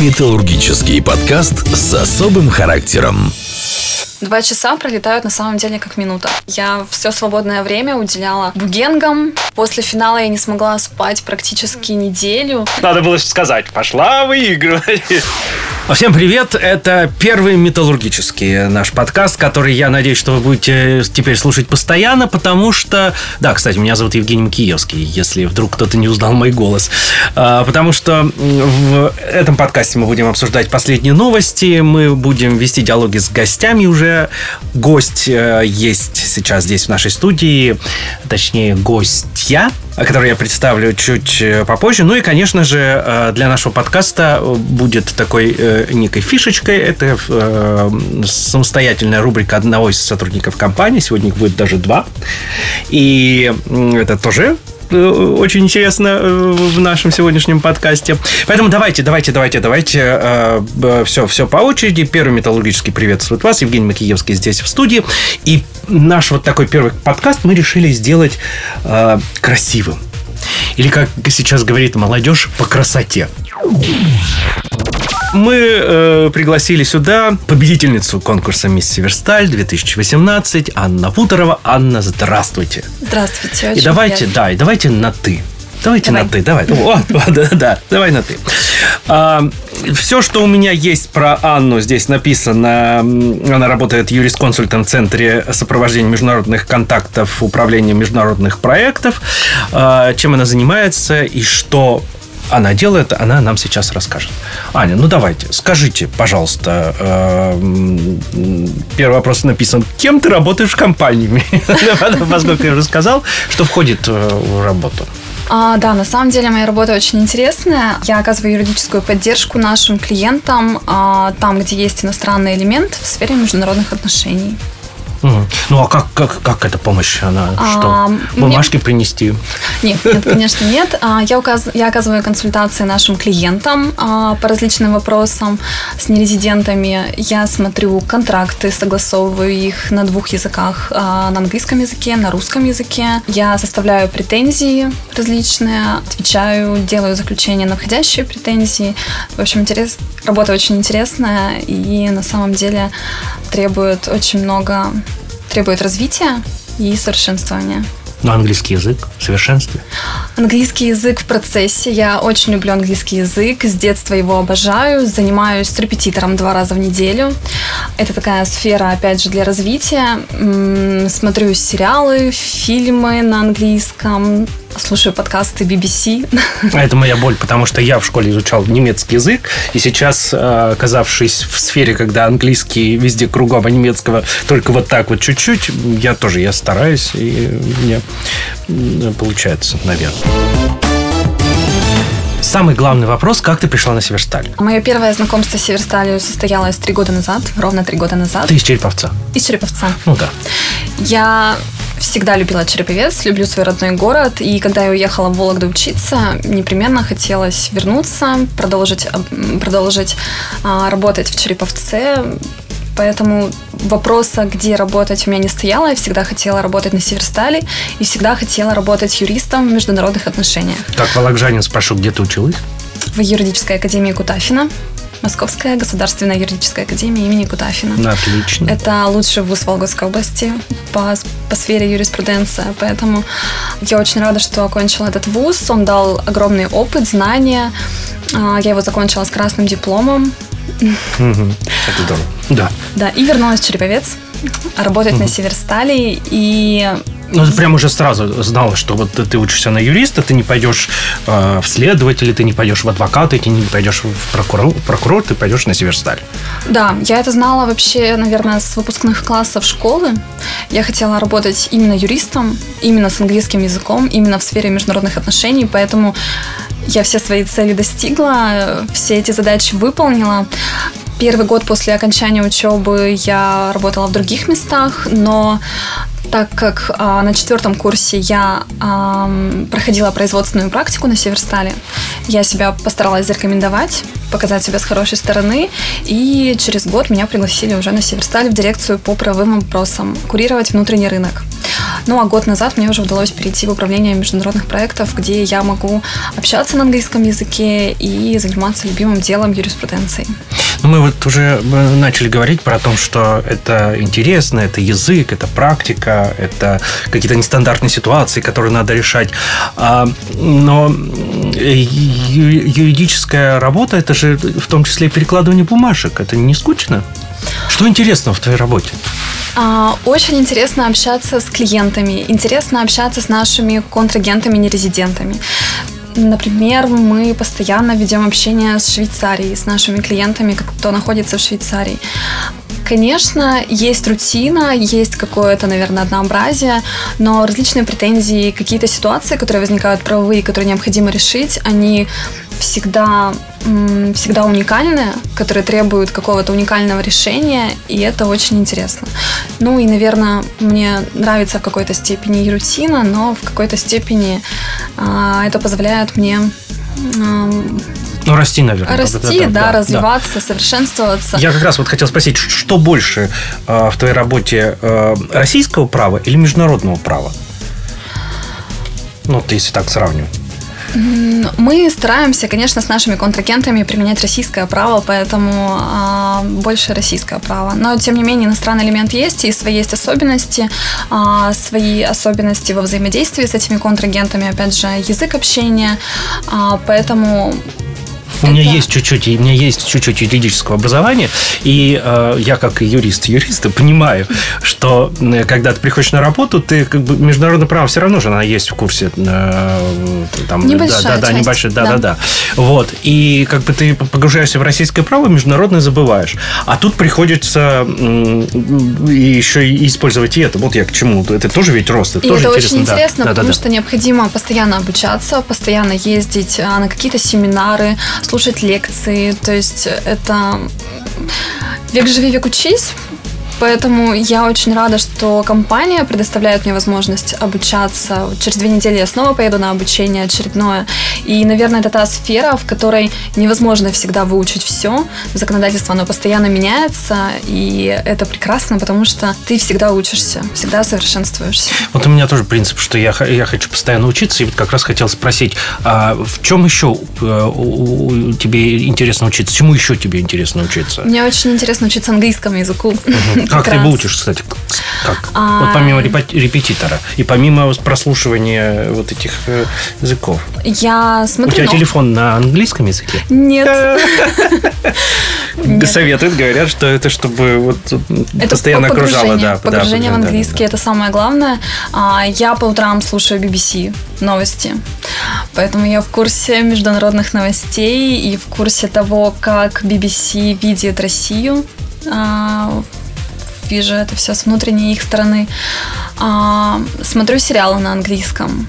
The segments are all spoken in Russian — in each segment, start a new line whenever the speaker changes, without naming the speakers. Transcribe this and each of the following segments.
Металлургический подкаст с особым характером.
Два часа пролетают на самом деле как минута. Я все свободное время уделяла бугенгам. После финала я не смогла спать практически неделю.
Надо было сказать, пошла выигрывать.
Всем привет! Это первый металлургический наш подкаст, который я надеюсь, что вы будете теперь слушать постоянно, потому что... Да, кстати, меня зовут Евгений Макиевский, если вдруг кто-то не узнал мой голос. А, потому что в этом подкасте мы будем обсуждать последние новости, мы будем вести диалоги с гостями уже. Гость э, есть сейчас здесь в нашей студии, точнее, гостья, который я представлю чуть э, попозже. Ну и, конечно же, э, для нашего подкаста будет такой некой фишечкой. Это самостоятельная рубрика одного из сотрудников компании. Сегодня их будет даже два. И это тоже очень интересно в нашем сегодняшнем подкасте. Поэтому давайте, давайте, давайте, давайте все, все по очереди. Первый металлургический приветствует вас. Евгений Макиевский здесь в студии. И наш вот такой первый подкаст мы решили сделать э, красивым. Или, как сейчас говорит молодежь, по красоте. Мы э, пригласили сюда победительницу конкурса «Мисс Северсталь» 2018 Анна Путорова. Анна, здравствуйте.
Здравствуйте.
И давайте, приятно. да, и давайте на «ты». Давайте давай. на ты, давай. О, да, да, давай на ты. А, все, что у меня есть про Анну, здесь написано. Она работает юрисконсультом в Центре сопровождения международных контактов Управления международных проектов. А, чем она занимается и что она делает, она нам сейчас расскажет. Аня, ну давайте, скажите, пожалуйста, э, первый вопрос написан, кем ты работаешь в компании? Поскольку я уже сказал, что входит э, в работу.
А, да, на самом деле моя работа очень интересная. Я оказываю юридическую поддержку нашим клиентам а, там, где есть иностранный элемент в сфере международных отношений.
Ну, а как, как, как эта помощь? Она а, что? Бумажки мне... принести?
Нет, нет, конечно, нет. А, я, указ... я оказываю консультации нашим клиентам а, по различным вопросам с нерезидентами. Я смотрю контракты, согласовываю их на двух языках. А, на английском языке, на русском языке. Я составляю претензии различные, отвечаю, делаю заключение на входящие претензии. В общем, интерес... работа очень интересная и на самом деле требует очень много требует развития и совершенствования.
Но английский язык в совершенстве?
Английский язык в процессе. Я очень люблю английский язык. С детства его обожаю. Занимаюсь репетитором два раза в неделю. Это такая сфера, опять же, для развития. Смотрю сериалы, фильмы на английском слушаю подкасты BBC.
А это моя боль, потому что я в школе изучал немецкий язык, и сейчас, э, оказавшись в сфере, когда английский везде кругом, а немецкого только вот так вот чуть-чуть, я тоже, я стараюсь, и мне получается, наверное. Самый главный вопрос, как ты пришла на Северсталь?
Мое первое знакомство с Северсталью состоялось три года назад, ровно три года назад.
Ты из Череповца?
Из Череповца.
Ну да.
Я всегда любила Череповец, люблю свой родной город. И когда я уехала в Вологду учиться, непременно хотелось вернуться, продолжить, продолжить а, работать в Череповце. Поэтому вопроса, где работать, у меня не стояло. Я всегда хотела работать на Северстале и всегда хотела работать юристом в международных отношениях.
Так, Вологжанин, спрошу, где ты училась?
В юридической академии Кутафина. Московская государственная юридическая академия имени Кутафина.
Отлично.
Это лучший вуз Вологодской области по, по сфере юриспруденция. Поэтому я очень рада, что окончила этот вуз. Он дал огромный опыт, знания. А, я его закончила с красным дипломом.
Это здорово. Да.
Да, и вернулась в Череповец работать на Северстале. И
ну, ты прям уже сразу знала, что вот ты учишься на юриста, ты не пойдешь э, в следователи, ты не пойдешь в адвокаты, ты не пойдешь в прокурор, прокурор ты пойдешь на Северсталь.
Да, я это знала вообще, наверное, с выпускных классов школы. Я хотела работать именно юристом, именно с английским языком, именно в сфере международных отношений, поэтому я все свои цели достигла, все эти задачи выполнила. Первый год после окончания учебы я работала в других местах, но так как а, на четвертом курсе я а, проходила производственную практику на Северстале, я себя постаралась зарекомендовать, показать себя с хорошей стороны, и через год меня пригласили уже на Северстале в дирекцию по правовым вопросам, курировать внутренний рынок. Ну, а год назад мне уже удалось перейти в управление международных проектов, где я могу общаться на английском языке и заниматься любимым делом юриспруденцией.
Ну, мы вот уже э, начали говорить про то, что это интересно, это язык, это практика, это какие-то нестандартные ситуации, которые надо решать. А, но юридическая работа, это же в том числе перекладывание бумажек. Это не скучно? Что интересного в твоей работе?
А, очень интересно общаться с клиентами, интересно общаться с нашими контрагентами-нерезидентами. Например, мы постоянно ведем общение с Швейцарией, с нашими клиентами, кто находится в Швейцарии. Конечно, есть рутина, есть какое-то, наверное, однообразие, но различные претензии, какие-то ситуации, которые возникают правовые, которые необходимо решить, они всегда, всегда уникальны, которые требуют какого-то уникального решения, и это очень интересно. Ну и, наверное, мне нравится в какой-то степени и рутина, но в какой-то степени э, это позволяет мне
ну, расти, наверное.
Расти, да, да, да развиваться, да. совершенствоваться.
Я как раз вот хотел спросить, что больше э, в твоей работе э, российского права или международного права? Ну, вот если так сравнивать.
Мы стараемся, конечно, с нашими контрагентами применять российское право, поэтому а, больше российское право. Но, тем не менее, иностранный элемент есть, и свои есть особенности, а, свои особенности во взаимодействии с этими контрагентами, опять же, язык общения, а, поэтому
у меня есть чуть-чуть, у меня есть чуть-чуть юридического образования, и э, я как юрист юриста понимаю, что э, когда ты приходишь на работу, ты как бы международное право все равно же она есть в курсе. Э,
там, небольшая
да, да, да, небольшая, да, да, да, да. Вот и как бы ты погружаешься в российское право, международное забываешь, а тут приходится еще и использовать и это. Вот я к чему? Это тоже ведь рост, это
и
тоже
это
интересно.
очень интересно,
да,
потому
да,
что необходимо постоянно обучаться, постоянно ездить а, на какие-то семинары, слушать лекции. То есть это век живи, век учись. Поэтому я очень рада, что компания предоставляет мне возможность обучаться. Через две недели я снова поеду на обучение очередное. И, наверное, это та сфера, в которой невозможно всегда выучить все. Законодательство, оно постоянно меняется, и это прекрасно, потому что ты всегда учишься, всегда совершенствуешься.
Вот у меня тоже принцип, что я, я хочу постоянно учиться, и вот как раз хотел спросить, а в чем еще э, тебе интересно учиться? Чему еще тебе интересно учиться?
Мне очень интересно учиться английскому языку.
Угу. Как ты выучишь, кстати? Как? А... Вот помимо репетитора и помимо прослушивания вот этих э, языков.
Я смотрю...
У тебя телефон на английском языке?
Нет.
Советуют, говорят, что это чтобы вот это постоянно окружало. Да,
погружение в английский это самое главное. А, я по утрам слушаю BBC новости. Поэтому я в курсе международных новостей и в курсе того, как BBC видит Россию а, вижу это все с внутренней их стороны. А, смотрю сериалы на английском.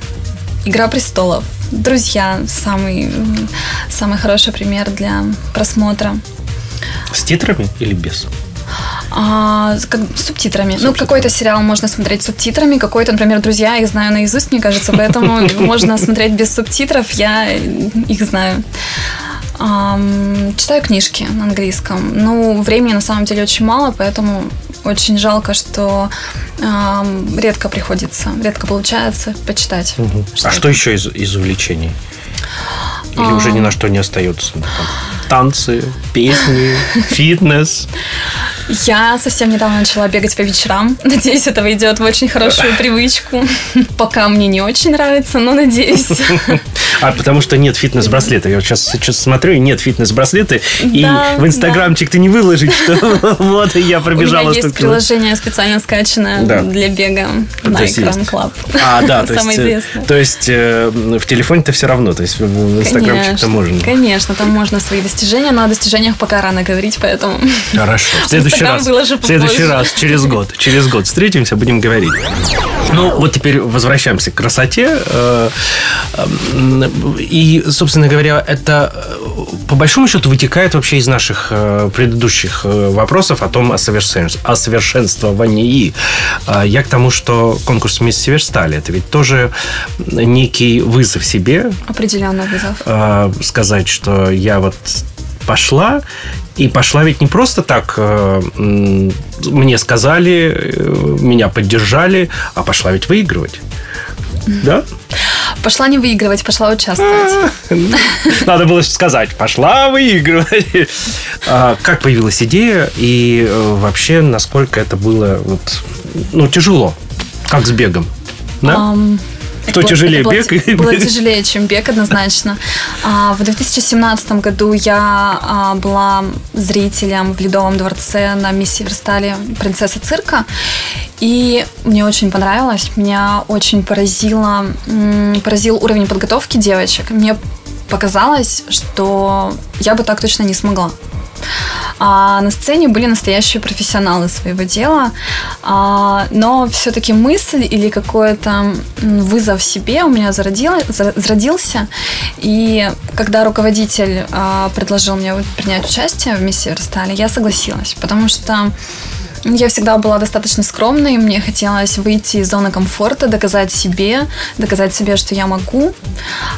Игра престолов. Друзья самый, самый хороший пример для просмотра.
С титрами или без?
А, как, с субтитрами. Ну, какой-то сериал можно смотреть с субтитрами, какой-то, например, «Друзья», их знаю наизусть, мне кажется, поэтому можно смотреть без субтитров, я их знаю. Читаю книжки на английском. Ну, времени на самом деле очень мало, поэтому очень жалко, что э, редко приходится, редко получается почитать.
Угу. А что еще из, из увлечений? Или а... уже ни на что не остается? Там, танцы, песни, фитнес.
Я совсем недавно начала бегать по вечерам. Надеюсь, это войдет в очень хорошую привычку. Пока мне не очень нравится, но надеюсь.
А потому что нет фитнес-браслета. Я сейчас, сейчас смотрю, и нет фитнес-браслета. И да, в инстаграмчик да. ты не выложишь, что вот я пробежала.
У меня есть приложение специально скачанное да. для бега на Экран Club.
А, да, то есть, то есть э, в телефоне-то все равно, то есть в инстаграмчик-то можно.
Конечно, там можно свои достижения, но о достижениях пока рано говорить, поэтому...
Хорошо. В следующий раз, в следующий раз, через год, через год встретимся, будем говорить. Ну, вот теперь возвращаемся к красоте. Э, и, собственно говоря, это по большому счету вытекает вообще из наших э, предыдущих э, вопросов о том, о, совершенств, о совершенствовании. Я к тому, что конкурс «Мисс Северстали» это ведь тоже некий вызов себе.
Определенный вызов.
Сказать, что я вот пошла, и пошла ведь не просто так, э, мне сказали, э, меня поддержали, а пошла ведь выигрывать. Да?
Пошла не выигрывать, пошла участвовать.
Надо было сказать, пошла выигрывать. А Как появилась идея и э, вообще, насколько это было вот, ну, тяжело, как с бегом? Да?
Ам,
Кто
было-
тяжелее,
было
бег или-
Было тяжелее, чем бег, однозначно. А, В 2017 году я а, была зрителем в Ледовом дворце на миссии Верстали «Принцесса цирка». И мне очень понравилось, меня очень поразило, поразил уровень подготовки девочек. Мне показалось, что я бы так точно не смогла. А на сцене были настоящие профессионалы своего дела, А, но все-таки мысль или какой-то вызов себе у меня зародила- за- зародился. И когда руководитель а, предложил мне принять участие в миссии Верстали, я согласилась, потому что я всегда была достаточно скромной, мне хотелось выйти из зоны комфорта, доказать себе, доказать себе, что я могу.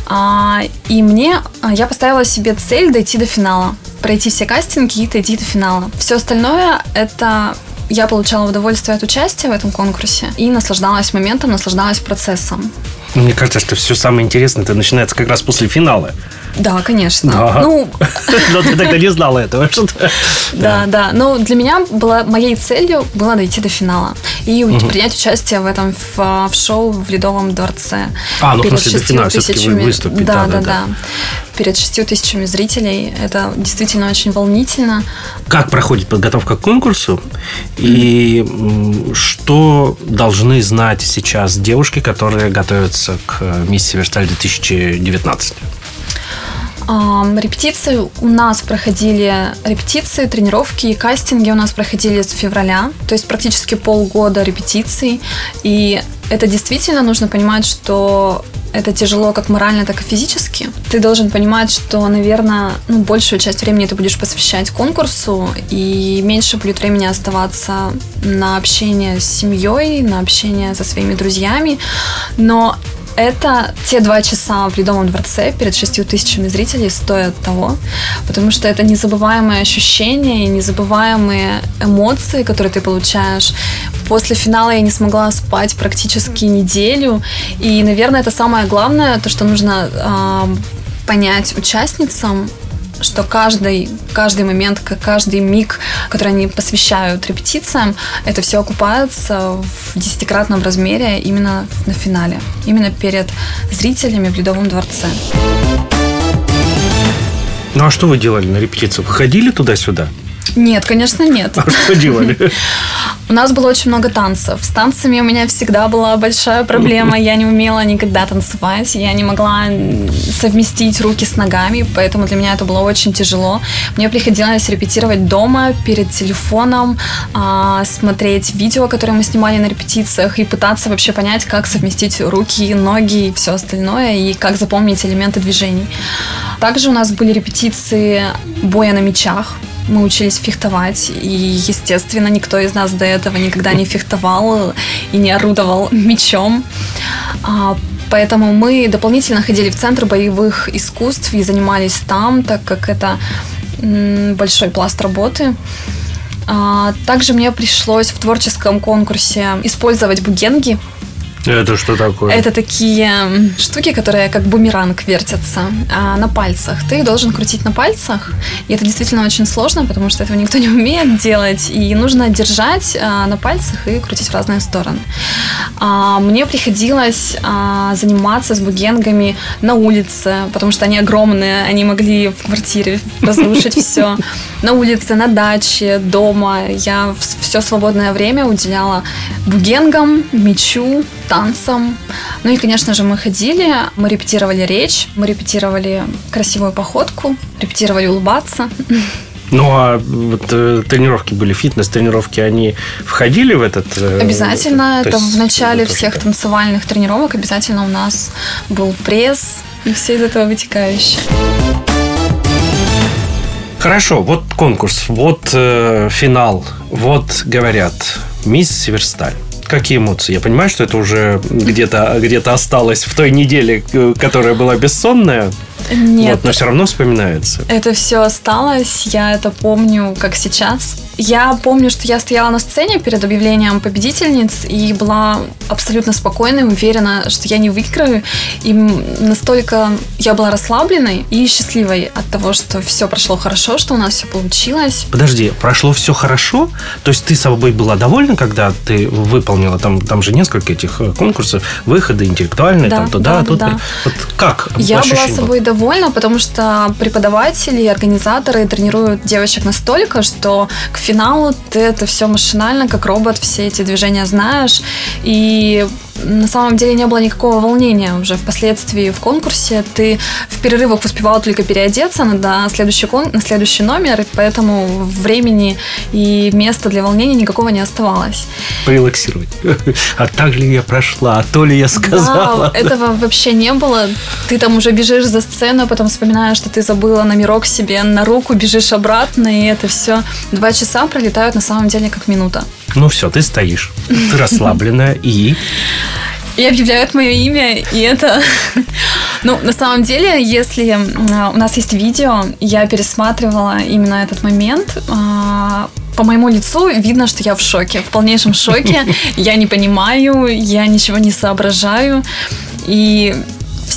А, и мне, а, я поставила себе цель дойти до финала, пройти все кастинги и дойти до финала. Все остальное это я получала удовольствие от участия в этом конкурсе и наслаждалась моментом, наслаждалась процессом.
Ну, Мне кажется, что все самое интересное это начинается как раз после финала.
Да, конечно.
Да.
Ну,
Но ты тогда не знала этого. что то
Да, да. Но для меня была моей целью было дойти до финала и у- принять участие в этом в, в шоу в Ледовом дворце.
А, ну, в
Перед
смысле, до финала
тысячами-
выступить,
Да,
да,
да,
да,
да. Перед шестью тысячами зрителей. Это действительно очень волнительно.
Как проходит подготовка к конкурсу и что должны знать сейчас девушки, которые готовятся к э, миссии Версталь 2019?
Репетиции у нас проходили, репетиции, тренировки и кастинги у нас проходили с февраля, то есть практически полгода репетиций. И это действительно нужно понимать, что это тяжело как морально, так и физически. Ты должен понимать, что, наверное, ну, большую часть времени ты будешь посвящать конкурсу, и меньше будет времени оставаться на общение с семьей, на общение со своими друзьями. Но это те два часа в Ледовом дворце перед шестью тысячами зрителей стоят того, потому что это незабываемые ощущения и незабываемые эмоции, которые ты получаешь. После финала я не смогла спать практически неделю, и, наверное, это самое главное, то, что нужно ам, понять участницам, что каждый, каждый момент, каждый миг, который они посвящают репетициям, это все окупается в десятикратном размере именно на финале, именно перед зрителями в Ледовом дворце.
Ну а что вы делали на репетицию? Вы ходили туда-сюда?
Нет, конечно, нет.
А что делали?
У нас было очень много танцев. С танцами у меня всегда была большая проблема. Я не умела никогда танцевать. Я не могла совместить руки с ногами, поэтому для меня это было очень тяжело. Мне приходилось репетировать дома перед телефоном, а, смотреть видео, которые мы снимали на репетициях, и пытаться вообще понять, как совместить руки, ноги и все остальное, и как запомнить элементы движений. Также у нас были репетиции боя на мечах. Мы учились фехтовать, и, естественно, никто из нас до этого никогда не фехтовал и не орудовал мечом. А, Поэтому мы дополнительно ходили в Центр боевых искусств и занимались там, так как это большой пласт работы. А, Также мне пришлось в творческом конкурсе использовать бугенги.
Это что такое?
Это такие штуки, которые как бумеранг вертятся а, на пальцах. Ты их должен крутить на пальцах. И это действительно очень сложно, потому что этого никто не умеет делать. И нужно держать а, на пальцах и крутить в разные стороны. А, мне приходилось а, заниматься с бугенгами на улице, потому что они огромные, они могли в квартире разрушить все. На улице, на даче, дома. Я все свободное время уделяла бугенгам, мечу, танцам. Ну и, конечно же, мы ходили, мы репетировали речь, мы репетировали красивую походку, репетировали улыбаться.
Ну, а вот э, тренировки были, фитнес-тренировки, они входили в этот... э,
Обязательно,
то
это
есть
в начале
то,
всех
что-
танцевальных тренировок обязательно у нас был пресс и все из этого вытекающее.
Хорошо, вот конкурс, вот э, финал, вот говорят, мисс Северсталь. Какие эмоции? Я понимаю, что это уже где-то где осталось в той неделе, э, которая была бессонная.
Нет.
Вот, но все равно вспоминается.
Это все осталось, я это помню как сейчас. Я помню, что я стояла на сцене перед объявлением победительниц и была абсолютно спокойной, уверена, что я не выиграю. И настолько я была расслабленной и счастливой от того, что все прошло хорошо, что у нас все получилось.
Подожди, прошло все хорошо? То есть ты собой была довольна, когда ты выполнила там, там же несколько этих э, конкурсов, выходы интеллектуальные,
Да,
там туда,
да,
тут.
да.
Вот как?
Я была
ощущение
собой довольна, потому что преподаватели и организаторы тренируют девочек настолько, что к финалу ты это все машинально, как робот, все эти движения знаешь. И на самом деле не было никакого волнения уже впоследствии в конкурсе. Ты в перерывах успевал только переодеться на следующий, кон... на следующий номер, и поэтому времени и места для волнения никакого не оставалось.
Порелаксировать. А так ли я прошла, а то ли я сказала.
Да, этого вообще не было. Ты там уже бежишь за сцену, а потом вспоминаешь, что ты забыла номерок себе на руку, бежишь обратно, и это все два часа пролетают на самом деле как минута.
Ну все, ты стоишь, ты расслабленная и...
И объявляют мое имя, и это... Ну, на самом деле, если а, у нас есть видео, я пересматривала именно этот момент, а, по моему лицу видно, что я в шоке, в полнейшем шоке. Я не понимаю, я ничего не соображаю. И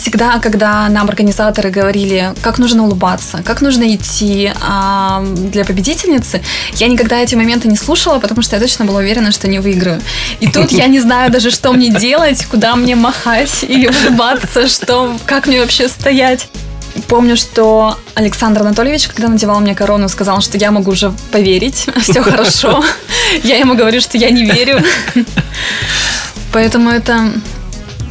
всегда, когда нам организаторы говорили, как нужно улыбаться, как нужно идти а, для победительницы, я никогда эти моменты не слушала, потому что я точно была уверена, что не выиграю. И тут я не знаю даже, что мне делать, куда мне махать или улыбаться, что, как мне вообще стоять. Помню, что Александр Анатольевич, когда надевал мне корону, сказал, что я могу уже поверить, все хорошо. Я ему говорю, что я не верю. Поэтому это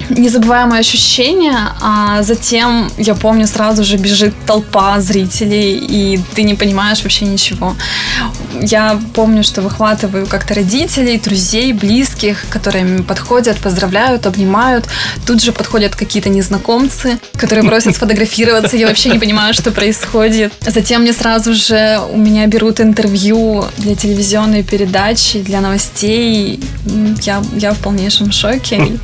незабываемое ощущение, а затем, я помню, сразу же бежит толпа зрителей, и ты не понимаешь вообще ничего. Я помню, что выхватываю как-то родителей, друзей, близких, которые подходят, поздравляют, обнимают. Тут же подходят какие-то незнакомцы, которые просят сфотографироваться. Я вообще не понимаю, что происходит. Затем мне сразу же у меня берут интервью для телевизионной передачи, для новостей. Я, я в полнейшем шоке.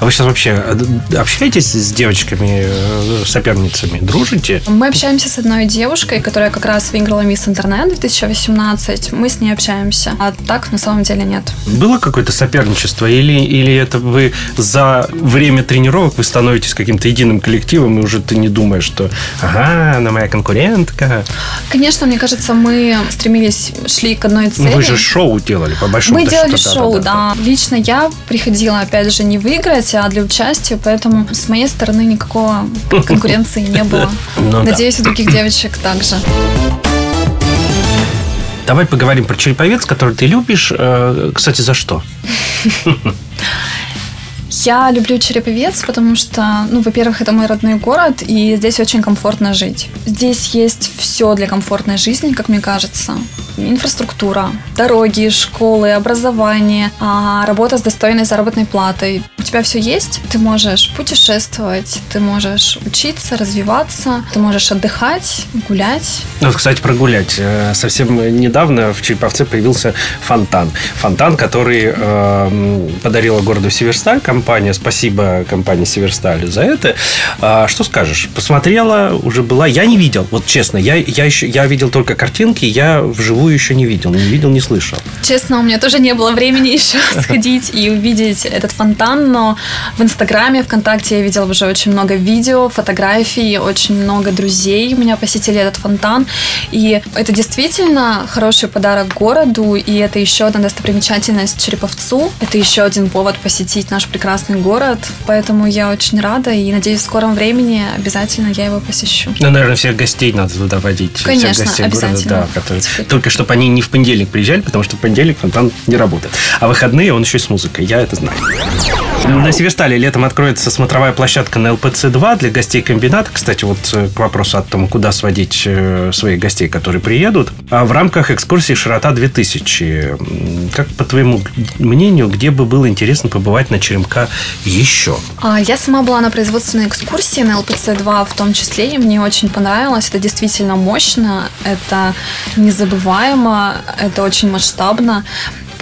А вы сейчас вообще э, общаетесь с девочками, э, соперницами, дружите?
Мы общаемся с одной девушкой, которая как раз выиграла Мисс Интернет 2018. Мы с ней общаемся. А так, на самом деле, нет.
Было какое-то соперничество? Или, или это вы за время тренировок вы становитесь каким-то единым коллективом, и уже ты не думаешь, что ага, она моя конкурентка?
Конечно, мне кажется, мы стремились, шли к одной цели.
Ну, вы же шоу делали, по большому
Мы делали
счету,
шоу,
да, да,
да. Лично я приходила, опять же, не выиграть, а для участия, поэтому с моей стороны никакого конкуренции не было.
Ну,
Надеюсь, у других девочек также.
Давай поговорим про череповец, который ты любишь. Э, Кстати, за что?
Я люблю Череповец, потому что, ну, во-первых, это мой родной город, и здесь очень комфортно жить. Здесь есть все для комфортной жизни, как мне кажется. Инфраструктура, дороги, школы, образование, а, работа с достойной заработной платой. У тебя все есть, ты можешь путешествовать, ты можешь учиться, развиваться, ты можешь отдыхать, гулять.
Ну, кстати, прогулять. Э, Совсем недавно в Череповце появился фонтан. Фонтан, который э, подарила городу Северсталь компания. Спасибо компании Северсталь за это. А, что скажешь? Посмотрела, уже была. Я не видел, вот честно. Я, я, еще, я видел только картинки, я вживую еще не видел. Не видел, не слышал.
Честно, у меня тоже не было времени еще сходить и увидеть этот фонтан, но в Инстаграме, ВКонтакте я видела уже очень много видео, фотографий, очень много друзей у меня посетили этот фонтан. И это действительно хороший подарок городу, и это еще одна достопримечательность Череповцу. Это еще один повод посетить наш прекрасный город. Поэтому я очень рада и надеюсь, в скором времени обязательно я его посещу.
Ну, наверное, всех гостей надо туда водить.
Конечно,
всех гостей
обязательно.
города, да, которые... Только чтобы они не в понедельник приезжали, потому что в понедельник фонтан не работает. А выходные он еще и с музыкой. Я это знаю. На Северстале летом откроется смотровая площадка на ЛПЦ-2 для гостей комбината. Кстати, вот э, к вопросу о том, куда сводить э, своих гостей, которые приедут. А в рамках экскурсии «Широта 2000». М, Как, по твоему мнению, где бы было интересно побывать на Черемка еще?
А, Я сама была на производственной экскурсии на ЛПЦ-2 в том числе, и мне очень понравилось. Это действительно мощно, это незабываемо, это очень масштабно.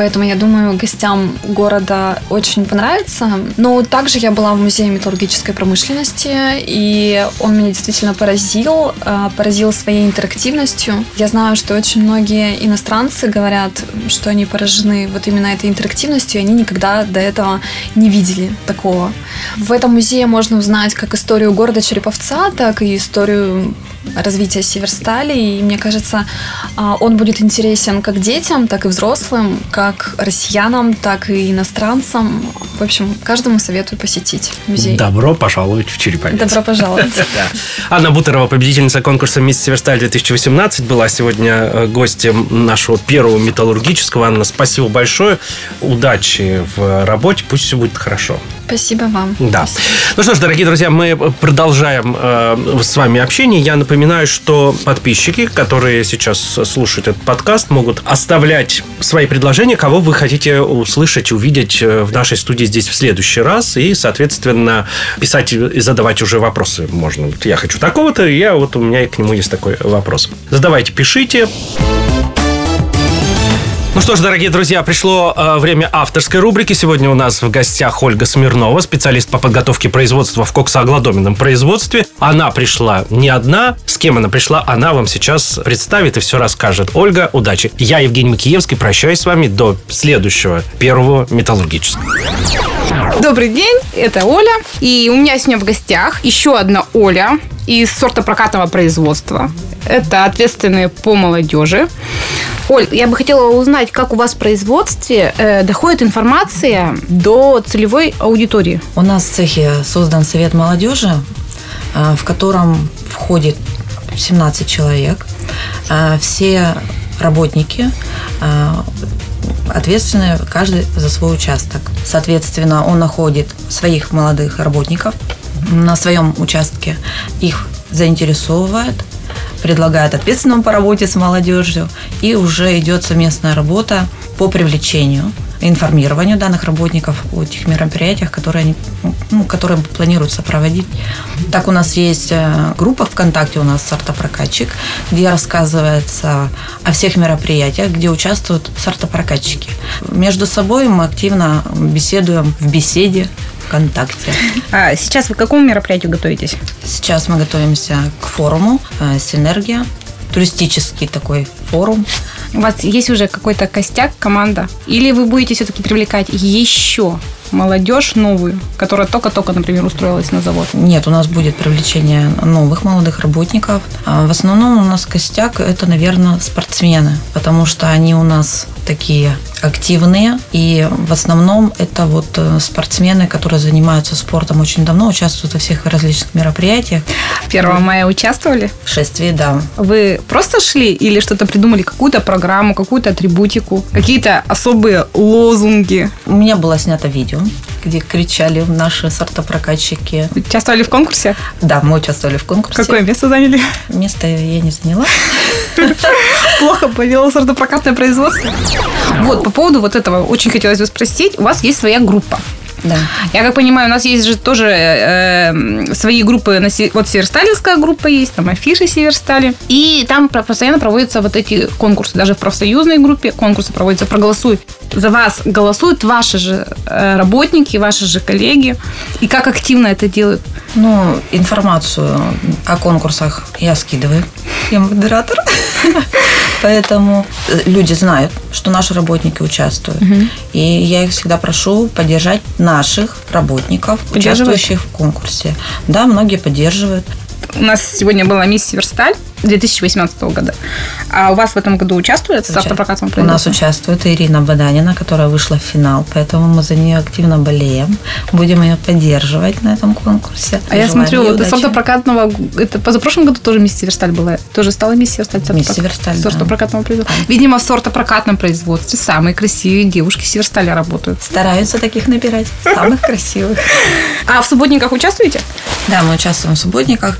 Поэтому я думаю, гостям города очень понравится. Но также я была в музее металлургической промышленности, и он меня действительно поразил, э, поразил своей интерактивностью. Я знаю, что очень многие иностранцы говорят, что они поражены вот именно этой интерактивностью, и они никогда до этого не видели такого. В этом музее можно узнать как историю города Череповца, так и историю развития Северстали. И мне кажется, а, он будет интересен как детям, так и взрослым, как россиянам, так и иностранцам. В общем, каждому советую посетить музей.
Добро пожаловать в Череповец.
Добро пожаловать.
Анна Бутырова, победительница конкурса «Мисс Северсталь 2018», была сегодня э, гостем нашего первого металлургического. Анна, спасибо большое. Удачи в работе. Пусть все будет хорошо.
Спасибо вам.
Да.
Спасибо.
Ну что ж, дорогие друзья, мы продолжаем э, с вами общение. Я напоминаю, что подписчики, которые сейчас слушают этот подкаст, могут оставлять свои предложения, кого вы хотите услышать, увидеть э, в нашей студии здесь в следующий раз. И, соответственно, писать и задавать уже вопросы можно. Вот я хочу такого-то, я вот у меня к нему есть такой вопрос. Задавайте, пишите. Ну что ж, дорогие друзья, пришло э, время авторской рубрики. Сегодня у нас в гостях Ольга Смирнова, специалист по подготовке производства в коксоогладоменном производстве. Она пришла не одна. С кем она пришла, она вам сейчас представит и все расскажет. Ольга, удачи. Я, Евгений Макиевский, прощаюсь с вами до следующего первого металлургического.
Добрый день, это Оля. И у меня сегодня в гостях еще одна Оля из сорта прокатного производства. Это ответственные по молодежи. Оль, я бы хотела узнать, как у вас в производстве э, доходит информация до целевой аудитории.
У нас в цехе создан Совет молодежи, э, в котором входит 17 человек. Э, все работники э, ответственны каждый за свой участок. Соответственно, он находит своих молодых работников на своем участке, их заинтересовывает, предлагает ответственному по работе с молодежью, и уже идет совместная работа по привлечению информированию данных работников о тех мероприятиях, которые, они, ну, которые планируется проводить. Так у нас есть э, группа ВКонтакте, у нас сортопрокатчик, где рассказывается о всех мероприятиях, где участвуют сортопрокатчики. Между собой мы активно беседуем в беседе ВКонтакте.
А сейчас вы к какому мероприятию готовитесь?
Сейчас мы готовимся к форуму э, «Синергия», туристический такой форум.
У вас есть уже какой-то костяк, команда? Или вы будете все-таки привлекать еще молодежь новую, которая только-только, например, устроилась на завод?
Нет, у нас будет привлечение новых молодых работников. А в основном у нас костяк это, наверное, спортсмены, потому что они у нас такие активные. И в основном это вот э, спортсмены, которые занимаются спортом очень давно, участвуют во всех различных мероприятиях.
1 мая участвовали?
В шествии, да.
Вы просто шли или что-то придумали, какую-то программу, какую-то атрибутику, какие-то особые лозунги?
У меня было снято видео, где кричали наши сортопрокатчики.
Участвовали в конкурсе?
Да, мы участвовали в конкурсе.
Какое место заняли?
Место я не заняла.
Плохо повело сортопрокатное производство. Вот, по поводу вот этого очень хотелось бы спросить. У вас есть своя группа.
Да.
Я как понимаю, у нас есть же тоже э, свои группы. Вот Северсталинская группа есть, там афиши Северстали. И там постоянно проводятся вот эти конкурсы. Даже в профсоюзной группе конкурсы проводятся. Проголосуй. За вас голосуют ваши же э, работники, ваши же коллеги. И как активно это делают?
Ну, информацию о конкурсах я скидываю. Я модератор. Поэтому э, люди знают, что наши работники участвуют. И я их всегда прошу поддержать наших работников, участвующих в конкурсе. Да, многие поддерживают.
У нас сегодня была мисс Северсталь 2018 года. А у вас в этом году участвует с автопрокатом
У нас участвует Ирина Баданина, которая вышла в финал, поэтому мы за нее активно болеем. Будем ее поддерживать на этом конкурсе.
А я смотрю, из
удачи.
автопрокатного... Это позапрошлом году тоже мисс Северсталь была. Тоже стала мисс Северсталь.
Мисс
сортопрок-
Северсталь, да.
Сортопрокатного производства. Видимо, в сортопрокатном производстве самые красивые девушки Северсталя работают.
Стараются таких набирать, самых красивых.
А в субботниках участвуете?
Да, мы участвуем в субботниках.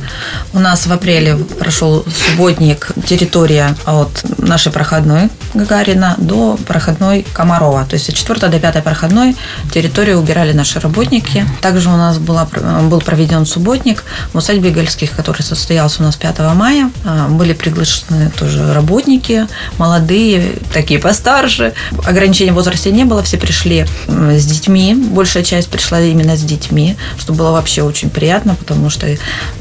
У нас в апреле прошел субботник территория от нашей проходной Гагарина до проходной Комарова. То есть от 4 до 5 проходной территорию убирали наши работники. Также у нас была, был проведен субботник в усадьбе Гольских, который состоялся у нас 5 мая. А, были приглашены тоже работники, молодые, такие постарше. Ограничений в возрасте не было, все пришли с детьми. Большая часть пришла именно с детьми, что было вообще очень приятно, потому что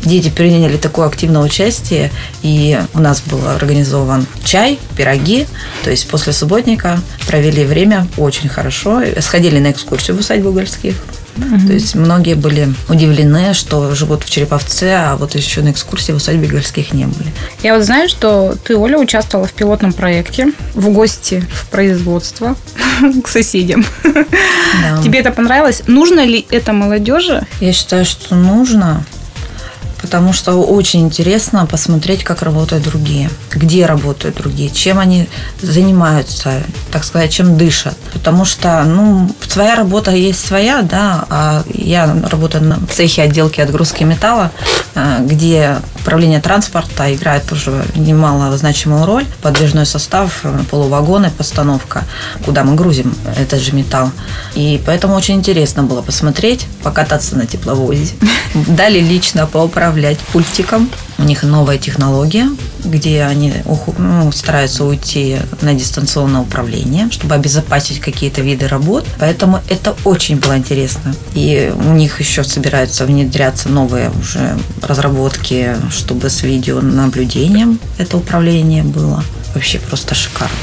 дети приняли такое активное участие, и у нас был организован чай, пироги, то есть после субботника провели время очень хорошо, сходили на экскурсию в усадьбу Гольских, Угу. То есть многие были удивлены, что живут в Череповце, а вот еще на экскурсии в усадьбе Гольских не были.
Я вот знаю, что ты, Оля, участвовала в пилотном проекте в гости в производство к соседям. Да. Тебе это понравилось? Нужно ли это молодежи?
Я считаю, что нужно потому что очень интересно посмотреть, как работают другие, где работают другие, чем они занимаются, так сказать, чем дышат. Потому что, ну, своя работа есть своя, да, а я работаю на цехе отделки отгрузки металла, э, где управление транспорта играет тоже немало значимую роль. Подвижной состав, э, полувагоны, постановка, куда мы грузим этот же металл. И поэтому очень интересно было посмотреть, покататься на тепловозе. Дали лично поуправлять пультиком. У них новая технология, где они ну, стараются уйти на дистанционное управление, чтобы обезопасить какие-то виды работ. Поэтому это очень было интересно. И у них еще собираются внедряться новые уже разработки, чтобы с видеонаблюдением это управление было. Вообще просто шикарно.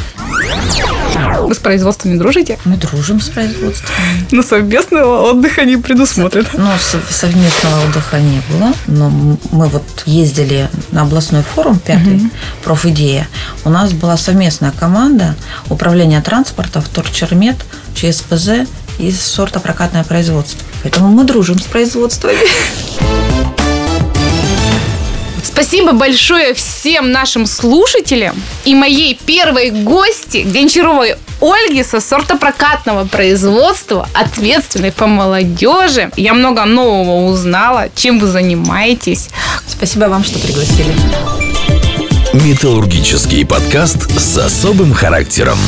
Вы с производствами дружите?
Мы дружим с производством.
Но совместного отдыха не предусмотрено.
Ну, совместного отдыха не было. Но мы вот ездили на областной форум пятый, угу. профидея. У нас была совместная команда управления транспорта, Вторчермет, ЧСПЗ и сорта прокатное производство. Поэтому мы дружим с производствами.
Спасибо большое всем нашим слушателям и моей первой гости, Гончаровой Ольги со сортопрокатного производства, ответственной по молодежи. Я много нового узнала, чем вы занимаетесь.
Спасибо вам, что пригласили.
Металлургический подкаст с особым характером.